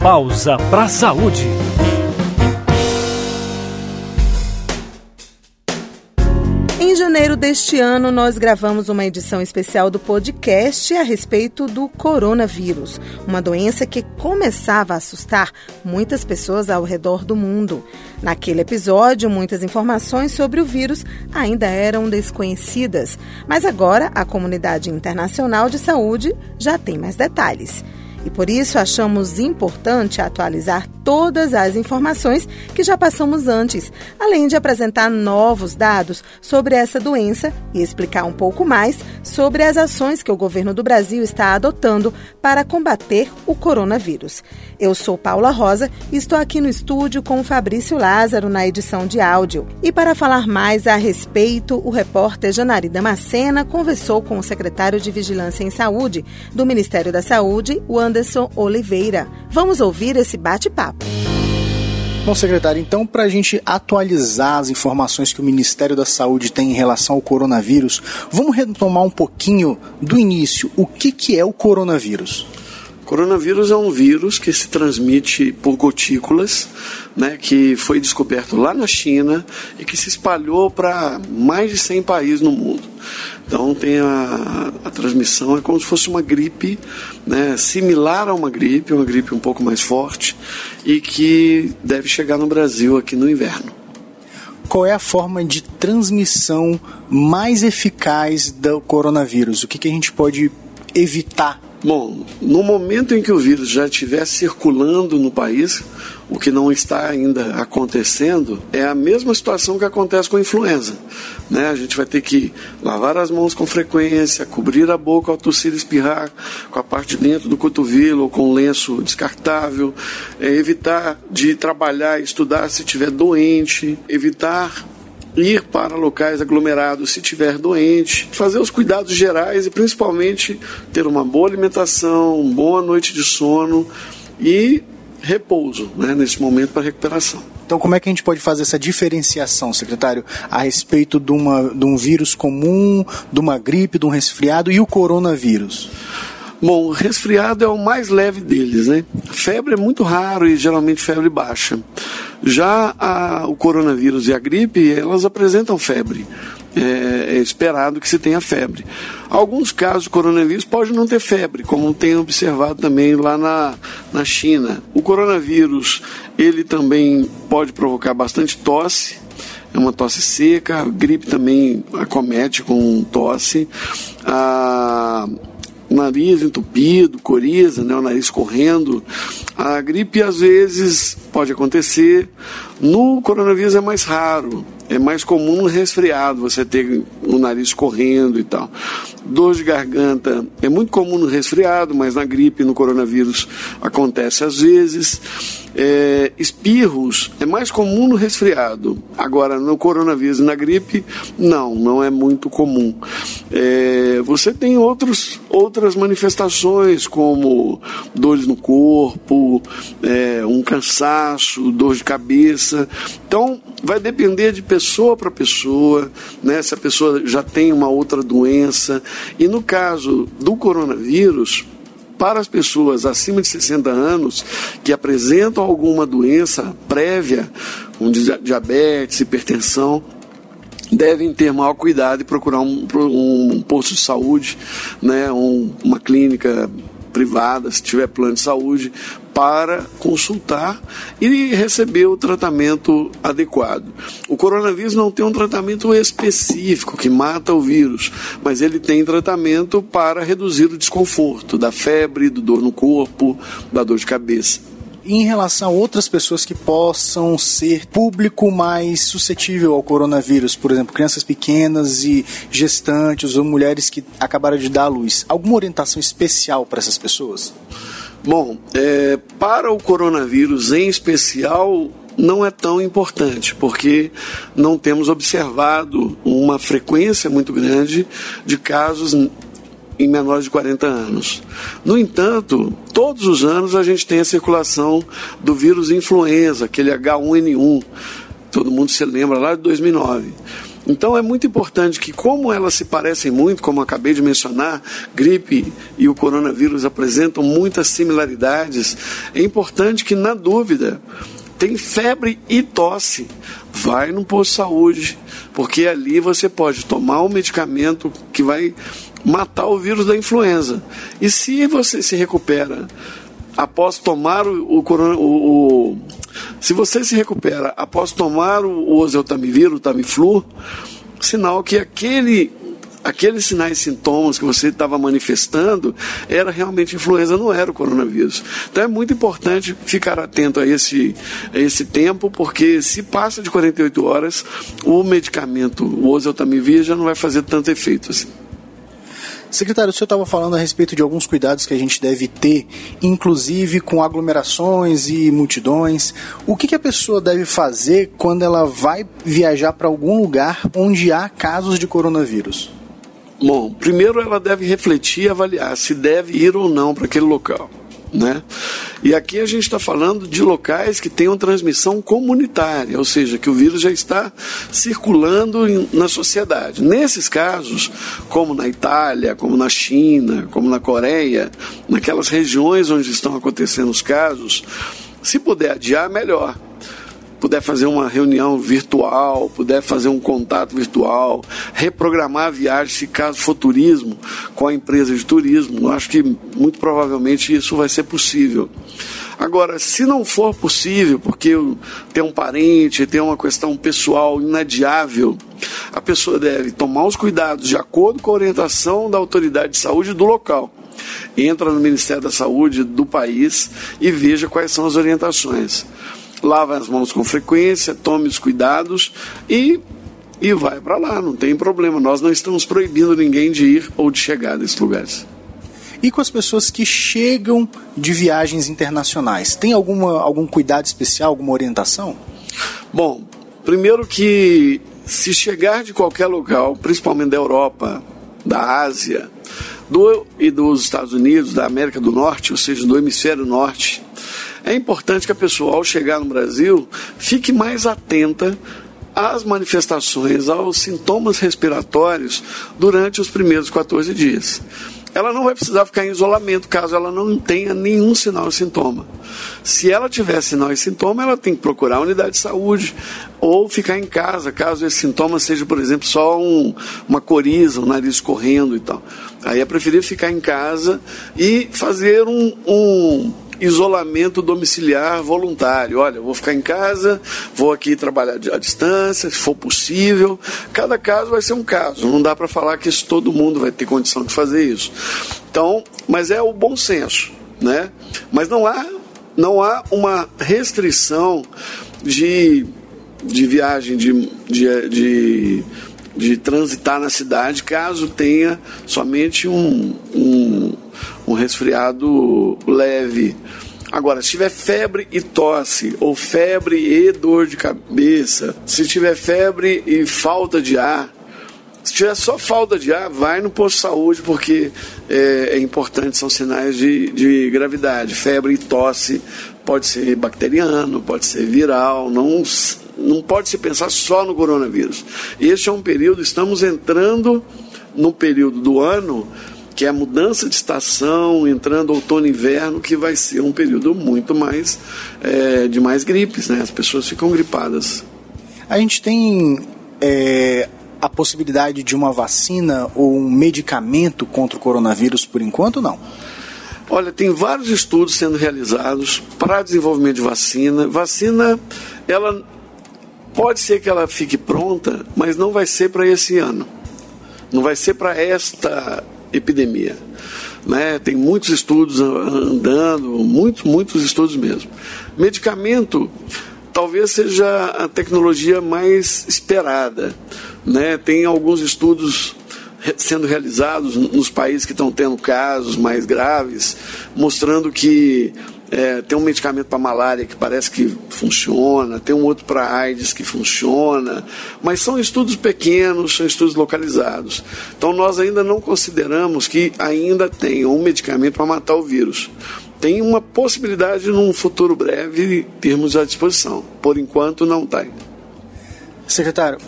pausa para a saúde. Em janeiro deste ano, nós gravamos uma edição especial do podcast a respeito do coronavírus, uma doença que começava a assustar muitas pessoas ao redor do mundo. Naquele episódio, muitas informações sobre o vírus ainda eram desconhecidas, mas agora a comunidade internacional de saúde já tem mais detalhes. E por isso achamos importante atualizar todas as informações que já passamos antes, além de apresentar novos dados sobre essa doença e explicar um pouco mais sobre as ações que o governo do Brasil está adotando para combater o coronavírus. Eu sou Paula Rosa e estou aqui no estúdio com o Fabrício Lázaro na edição de áudio. E para falar mais a respeito, o repórter Janari Damascena conversou com o secretário de Vigilância em Saúde do Ministério da Saúde, o Anderson Oliveira. Vamos ouvir esse bate-papo. Bom, secretário, então, para a gente atualizar as informações que o Ministério da Saúde tem em relação ao coronavírus, vamos retomar um pouquinho do início. O que, que é o coronavírus? Coronavírus é um vírus que se transmite por gotículas, né, que foi descoberto lá na China e que se espalhou para mais de 100 países no mundo. Então tem a, a transmissão, é como se fosse uma gripe, né, similar a uma gripe, uma gripe um pouco mais forte e que deve chegar no Brasil aqui no inverno. Qual é a forma de transmissão mais eficaz do coronavírus? O que, que a gente pode evitar Bom, no momento em que o vírus já estiver circulando no país, o que não está ainda acontecendo, é a mesma situação que acontece com a influenza. Né? A gente vai ter que lavar as mãos com frequência, cobrir a boca ao tossir e espirrar com a parte de dentro do cotovelo ou com lenço descartável, é, evitar de trabalhar e estudar se estiver doente, evitar ir para locais aglomerados se tiver doente, fazer os cuidados gerais e principalmente ter uma boa alimentação, uma boa noite de sono e repouso né, nesse momento para recuperação. Então, como é que a gente pode fazer essa diferenciação, secretário, a respeito de, uma, de um vírus comum, de uma gripe, de um resfriado e o coronavírus? Bom, resfriado é o mais leve deles, né? Febre é muito raro e geralmente febre baixa. Já a, o coronavírus e a gripe, elas apresentam febre. É, é, esperado que se tenha febre. Alguns casos de coronavírus pode não ter febre, como tem observado também lá na, na China. O coronavírus, ele também pode provocar bastante tosse, é uma tosse seca, a gripe também acomete com tosse. A nariz entupido, coriza, né, o nariz correndo. A gripe às vezes pode acontecer. No coronavírus é mais raro. É mais comum no resfriado você ter o nariz correndo e tal. Dor de garganta é muito comum no resfriado, mas na gripe, no coronavírus, acontece às vezes. É, espirros é mais comum no resfriado. Agora, no coronavírus e na gripe, não, não é muito comum. É, você tem outros, outras manifestações, como dores no corpo, é, um cansaço, dor de cabeça. Então, vai depender de pessoa para pessoa, né? se a pessoa já tem uma outra doença. E no caso do coronavírus, para as pessoas acima de 60 anos que apresentam alguma doença prévia, como diabetes, hipertensão, devem ter maior cuidado e procurar um, um posto de saúde, né, um, uma clínica privada, se tiver plano de saúde, para consultar e receber o tratamento adequado. O coronavírus não tem um tratamento específico que mata o vírus, mas ele tem tratamento para reduzir o desconforto da febre, do dor no corpo, da dor de cabeça em relação a outras pessoas que possam ser público mais suscetível ao coronavírus, por exemplo, crianças pequenas e gestantes ou mulheres que acabaram de dar à luz, alguma orientação especial para essas pessoas? Bom, é, para o coronavírus em especial, não é tão importante, porque não temos observado uma frequência muito grande de casos em menores de 40 anos. No entanto, todos os anos a gente tem a circulação do vírus influenza, aquele H1N1. Todo mundo se lembra lá de 2009. Então é muito importante que, como elas se parecem muito, como acabei de mencionar, gripe e o coronavírus apresentam muitas similaridades, é importante que, na dúvida, tem febre e tosse, vai no posto de saúde, porque ali você pode tomar um medicamento que vai matar o vírus da influenza. E se você se recupera após tomar o, o, o, se você se recupera após tomar o, oseltamivir, o Tamiflu, sinal que aquele aqueles sinais e sintomas que você estava manifestando era realmente influenza, não era o coronavírus. Então é muito importante ficar atento a esse, a esse tempo, porque se passa de 48 horas, o medicamento, o oseltamivir, já não vai fazer tanto efeito assim. Secretário, o senhor estava falando a respeito de alguns cuidados que a gente deve ter, inclusive com aglomerações e multidões. O que, que a pessoa deve fazer quando ela vai viajar para algum lugar onde há casos de coronavírus? Bom, primeiro ela deve refletir e avaliar se deve ir ou não para aquele local. Né? E aqui a gente está falando de locais que tenham transmissão comunitária, ou seja, que o vírus já está circulando na sociedade. Nesses casos, como na Itália, como na China, como na Coreia, naquelas regiões onde estão acontecendo os casos, se puder adiar, melhor puder fazer uma reunião virtual, puder fazer um contato virtual, reprogramar a viagem, se caso for turismo, com a empresa de turismo, acho que muito provavelmente isso vai ser possível. Agora, se não for possível, porque tem um parente, tem uma questão pessoal inadiável, a pessoa deve tomar os cuidados de acordo com a orientação da autoridade de saúde do local entra no Ministério da Saúde do país e veja quais são as orientações lava as mãos com frequência, tome os cuidados e, e vai para lá, não tem problema. Nós não estamos proibindo ninguém de ir ou de chegar nesses lugares. E com as pessoas que chegam de viagens internacionais, tem alguma, algum cuidado especial, alguma orientação? Bom, primeiro que se chegar de qualquer lugar, principalmente da Europa, da Ásia, do, e dos Estados Unidos, da América do Norte, ou seja, do hemisfério norte, é importante que a pessoa, ao chegar no Brasil, fique mais atenta às manifestações, aos sintomas respiratórios durante os primeiros 14 dias. Ela não vai precisar ficar em isolamento caso ela não tenha nenhum sinal e sintoma. Se ela tiver sinal e sintoma, ela tem que procurar a unidade de saúde ou ficar em casa, caso esse sintoma seja, por exemplo, só um, uma coriza, um nariz correndo e tal. Aí é preferível ficar em casa e fazer um, um isolamento domiciliar voluntário. Olha, vou ficar em casa, vou aqui trabalhar à distância, se for possível. Cada caso vai ser um caso. Não dá para falar que isso, todo mundo vai ter condição de fazer isso. Então, mas é o bom senso, né? Mas não há, não há uma restrição de, de viagem, de, de, de de transitar na cidade caso tenha somente um, um, um resfriado leve. Agora, se tiver febre e tosse, ou febre e dor de cabeça, se tiver febre e falta de ar, se tiver só falta de ar, vai no posto de saúde, porque é, é importante, são sinais de, de gravidade. Febre e tosse pode ser bacteriano, pode ser viral, não, não pode se pensar só no coronavírus. Este é um período, estamos entrando no período do ano que é a mudança de estação, entrando outono e inverno, que vai ser um período muito mais é, de mais gripes, né? As pessoas ficam gripadas. A gente tem é, a possibilidade de uma vacina ou um medicamento contra o coronavírus por enquanto, não? Olha, tem vários estudos sendo realizados para desenvolvimento de vacina. Vacina, ela pode ser que ela fique pronta, mas não vai ser para esse ano. Não vai ser para esta epidemia. Né? Tem muitos estudos andando, muitos, muitos estudos mesmo. Medicamento talvez seja a tecnologia mais esperada. Né? Tem alguns estudos sendo realizados nos países que estão tendo casos mais graves, mostrando que é, tem um medicamento para malária que parece que funciona, tem um outro para AIDS que funciona, mas são estudos pequenos, são estudos localizados. Então nós ainda não consideramos que ainda tem um medicamento para matar o vírus. Tem uma possibilidade num futuro breve termos à disposição. Por enquanto não tem. Secretário,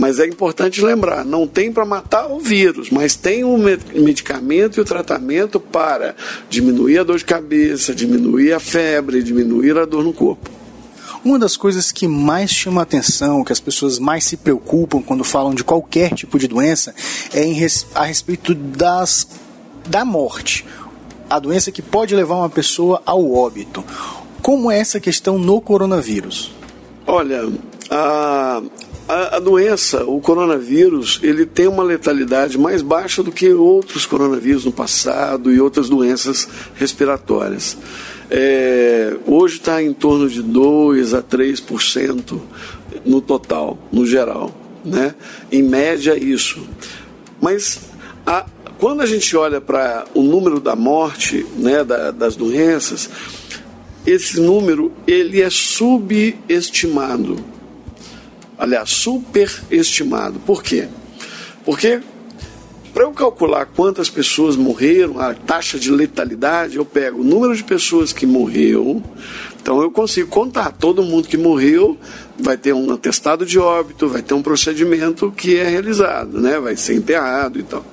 Mas é importante lembrar, não tem para matar o vírus, mas tem o medicamento e o tratamento para diminuir a dor de cabeça, diminuir a febre, diminuir a dor no corpo. Uma das coisas que mais chama a atenção, que as pessoas mais se preocupam quando falam de qualquer tipo de doença, é em res, a respeito das, da morte. A doença que pode levar uma pessoa ao óbito. Como é essa questão no coronavírus? Olha, a, a, a, doença, o coronavírus, ele tem uma letalidade mais baixa do que outros coronavírus no passado e outras doenças respiratórias. É, hoje está em torno de 2 a 3% no total, no geral. Né? Em média, isso. Mas a, quando a gente olha para o número da morte, né, da, das doenças, esse número ele é subestimado. Aliás, superestimado. Por quê? Porque para eu calcular quantas pessoas morreram, a taxa de letalidade, eu pego o número de pessoas que morreu, então eu consigo contar todo mundo que morreu, vai ter um atestado de óbito, vai ter um procedimento que é realizado, né? vai ser enterrado e tal.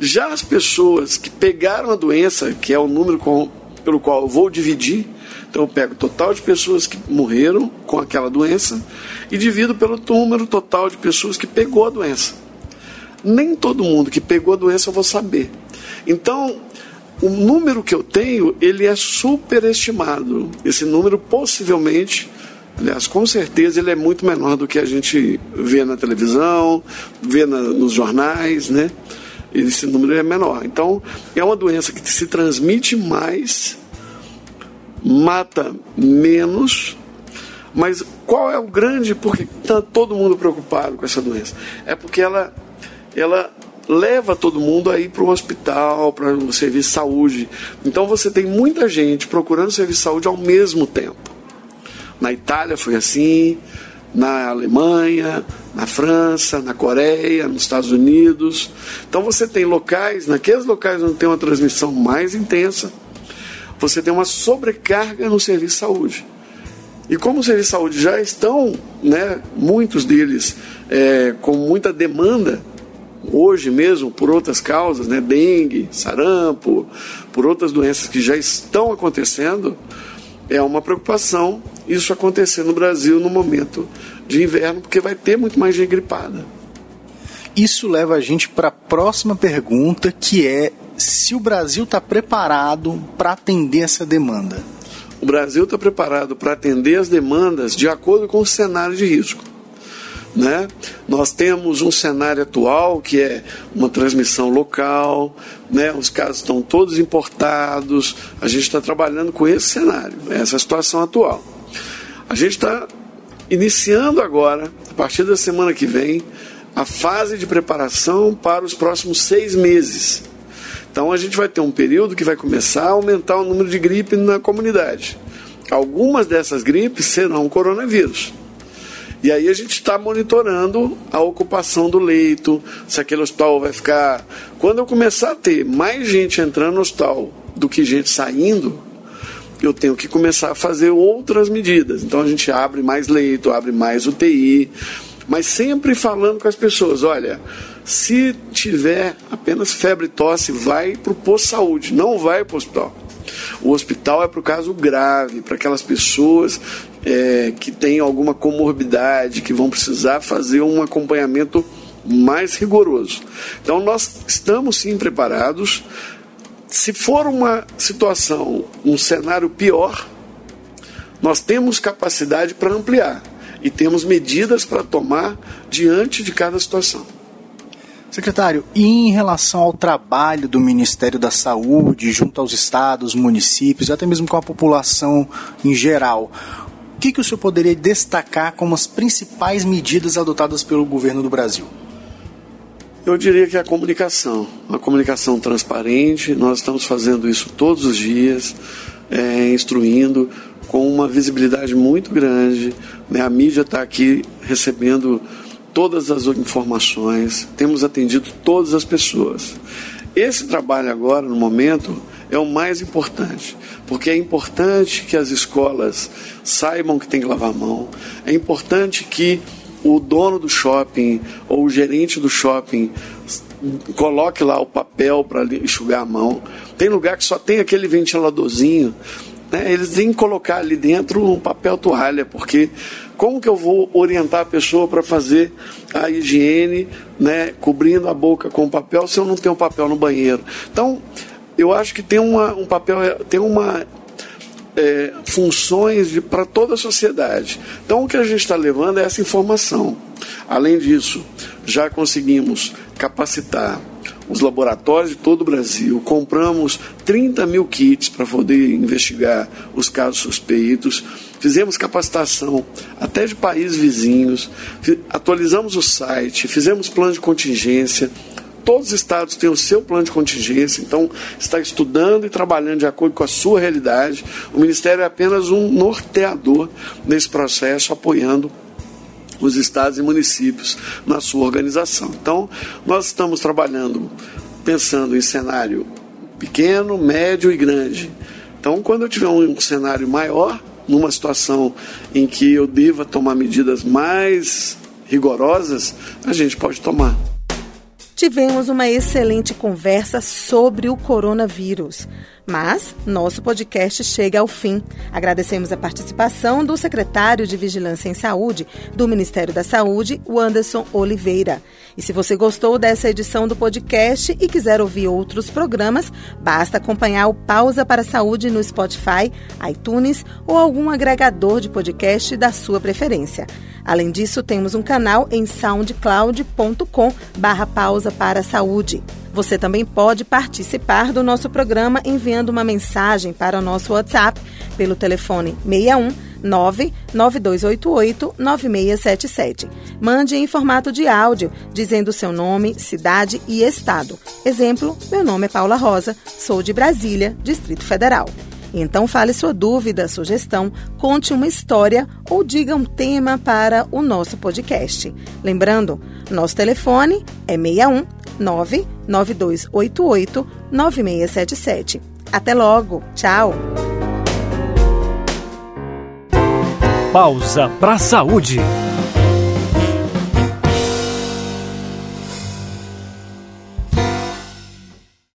Já as pessoas que pegaram a doença, que é o número com, pelo qual eu vou dividir, então eu pego o total de pessoas que morreram com aquela doença e divido pelo número total de pessoas que pegou a doença nem todo mundo que pegou a doença eu vou saber. Então, o número que eu tenho, ele é superestimado. Esse número possivelmente, aliás, com certeza ele é muito menor do que a gente vê na televisão, vê na, nos jornais, né? Esse número é menor. Então, é uma doença que se transmite mais, mata menos, mas qual é o grande porque está todo mundo preocupado com essa doença? É porque ela ela leva todo mundo aí para um hospital, para um serviço de saúde. Então você tem muita gente procurando serviço de saúde ao mesmo tempo. Na Itália foi assim, na Alemanha, na França, na Coreia, nos Estados Unidos. Então você tem locais, naqueles locais onde tem uma transmissão mais intensa, você tem uma sobrecarga no serviço de saúde. E como os serviços de saúde já estão, né, muitos deles é, com muita demanda, hoje mesmo por outras causas, né, dengue, sarampo, por outras doenças que já estão acontecendo, é uma preocupação isso acontecer no Brasil no momento de inverno, porque vai ter muito mais gente gripada. Isso leva a gente para a próxima pergunta, que é se o Brasil está preparado para atender essa demanda. O Brasil está preparado para atender as demandas de acordo com o cenário de risco. Né? Nós temos um cenário atual que é uma transmissão local, né? os casos estão todos importados, a gente está trabalhando com esse cenário, essa situação atual. A gente está iniciando agora, a partir da semana que vem, a fase de preparação para os próximos seis meses. Então a gente vai ter um período que vai começar a aumentar o número de gripe na comunidade. Algumas dessas gripes serão coronavírus. E aí a gente está monitorando a ocupação do leito, se aquele hospital vai ficar. Quando eu começar a ter mais gente entrando no hospital do que gente saindo, eu tenho que começar a fazer outras medidas. Então a gente abre mais leito, abre mais UTI, mas sempre falando com as pessoas: olha, se tiver apenas febre e tosse, vai para o posto de saúde, não vai para o hospital. O hospital é para o caso grave, para aquelas pessoas é, que têm alguma comorbidade, que vão precisar fazer um acompanhamento mais rigoroso. Então, nós estamos sim preparados. Se for uma situação, um cenário pior, nós temos capacidade para ampliar e temos medidas para tomar diante de cada situação. Secretário, e em relação ao trabalho do Ministério da Saúde, junto aos estados, municípios, até mesmo com a população em geral, o que, que o senhor poderia destacar como as principais medidas adotadas pelo governo do Brasil? Eu diria que a comunicação, a comunicação transparente, nós estamos fazendo isso todos os dias, é, instruindo com uma visibilidade muito grande. Né? A mídia está aqui recebendo todas as informações, temos atendido todas as pessoas. Esse trabalho agora, no momento, é o mais importante, porque é importante que as escolas saibam que tem que lavar a mão, é importante que o dono do shopping ou o gerente do shopping coloque lá o papel para enxugar a mão. Tem lugar que só tem aquele ventiladorzinho. Né? Eles têm que colocar ali dentro um papel toalha, porque como que eu vou orientar a pessoa para fazer a higiene, né, cobrindo a boca com papel, se eu não tenho papel no banheiro? Então, eu acho que tem uma, um papel, tem uma é, funções para toda a sociedade. Então, o que a gente está levando é essa informação. Além disso, já conseguimos capacitar os laboratórios de todo o Brasil, compramos 30 mil kits para poder investigar os casos suspeitos, fizemos capacitação até de países vizinhos, atualizamos o site, fizemos plano de contingência. Todos os estados têm o seu plano de contingência, então está estudando e trabalhando de acordo com a sua realidade. O Ministério é apenas um norteador nesse processo, apoiando os estados e municípios na sua organização. Então, nós estamos trabalhando pensando em cenário pequeno, médio e grande. Então, quando eu tiver um cenário maior, numa situação em que eu deva tomar medidas mais rigorosas, a gente pode tomar. Tivemos uma excelente conversa sobre o coronavírus. Mas nosso podcast chega ao fim. Agradecemos a participação do secretário de Vigilância em Saúde do Ministério da Saúde, o Anderson Oliveira. E se você gostou dessa edição do podcast e quiser ouvir outros programas, basta acompanhar o Pausa para a Saúde no Spotify, iTunes ou algum agregador de podcast da sua preferência. Além disso, temos um canal em soundcloud.com barra pausa para a saúde. Você também pode participar do nosso programa enviando uma mensagem para o nosso WhatsApp pelo telefone 61 99288 9677. Mande em formato de áudio, dizendo seu nome, cidade e estado. Exemplo: meu nome é Paula Rosa, sou de Brasília, Distrito Federal. Então fale sua dúvida, sugestão, conte uma história ou diga um tema para o nosso podcast. Lembrando, nosso telefone é 61 99288 9677. Até logo. Tchau. Pausa para saúde.